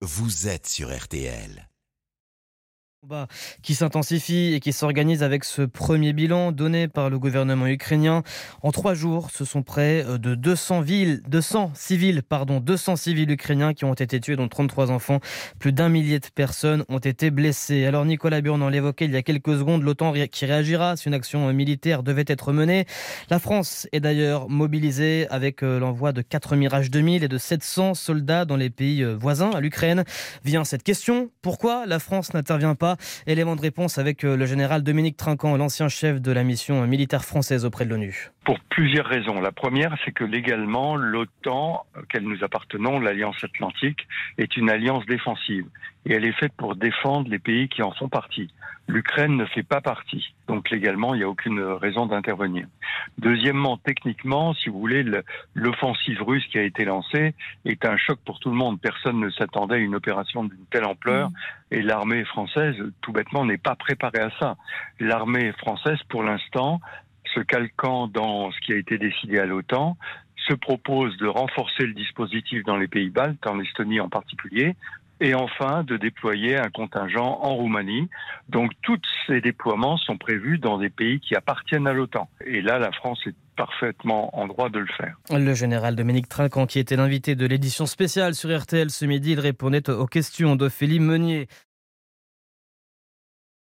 vous êtes sur RTL qui s'intensifie et qui s'organise avec ce premier bilan donné par le gouvernement ukrainien. En trois jours, ce sont près euh, de 200, villes, 200 civils, pardon, 200 civils ukrainiens qui ont été tués, dont 33 enfants. Plus d'un millier de personnes ont été blessées. Alors Nicolas Burn, on l'évoquait il y a quelques secondes, l'OTAN qui réagira si une action militaire devait être menée. La France est d'ailleurs mobilisée avec euh, l'envoi de 4 Mirage 2000 et de 700 soldats dans les pays euh, voisins à l'Ukraine. Vient cette question, pourquoi la France n'intervient pas Élément de réponse avec euh, le général Dominique Trinquant, l'ancien chef de la mission militaire française auprès de l'ONU. Pour plusieurs raisons. La première, c'est que légalement, l'OTAN, auquel nous appartenons, l'Alliance Atlantique, est une alliance défensive. Et elle est faite pour défendre les pays qui en font partie. L'Ukraine ne fait pas partie. Donc légalement, il n'y a aucune raison d'intervenir. Deuxièmement, techniquement, si vous voulez, l'offensive russe qui a été lancée est un choc pour tout le monde. Personne ne s'attendait à une opération d'une telle ampleur. Mmh. Et l'armée française, tout bêtement, n'est pas préparée à ça. L'armée française, pour l'instant, se calquant dans ce qui a été décidé à l'OTAN, se propose de renforcer le dispositif dans les pays baltes, en Estonie en particulier, et enfin de déployer un contingent en Roumanie. Donc tous ces déploiements sont prévus dans des pays qui appartiennent à l'OTAN. Et là, la France est parfaitement en droit de le faire. Le général Dominique Trinquant, qui était l'invité de l'édition spéciale sur RTL ce midi, il répondait aux questions d'Ophélie Meunier.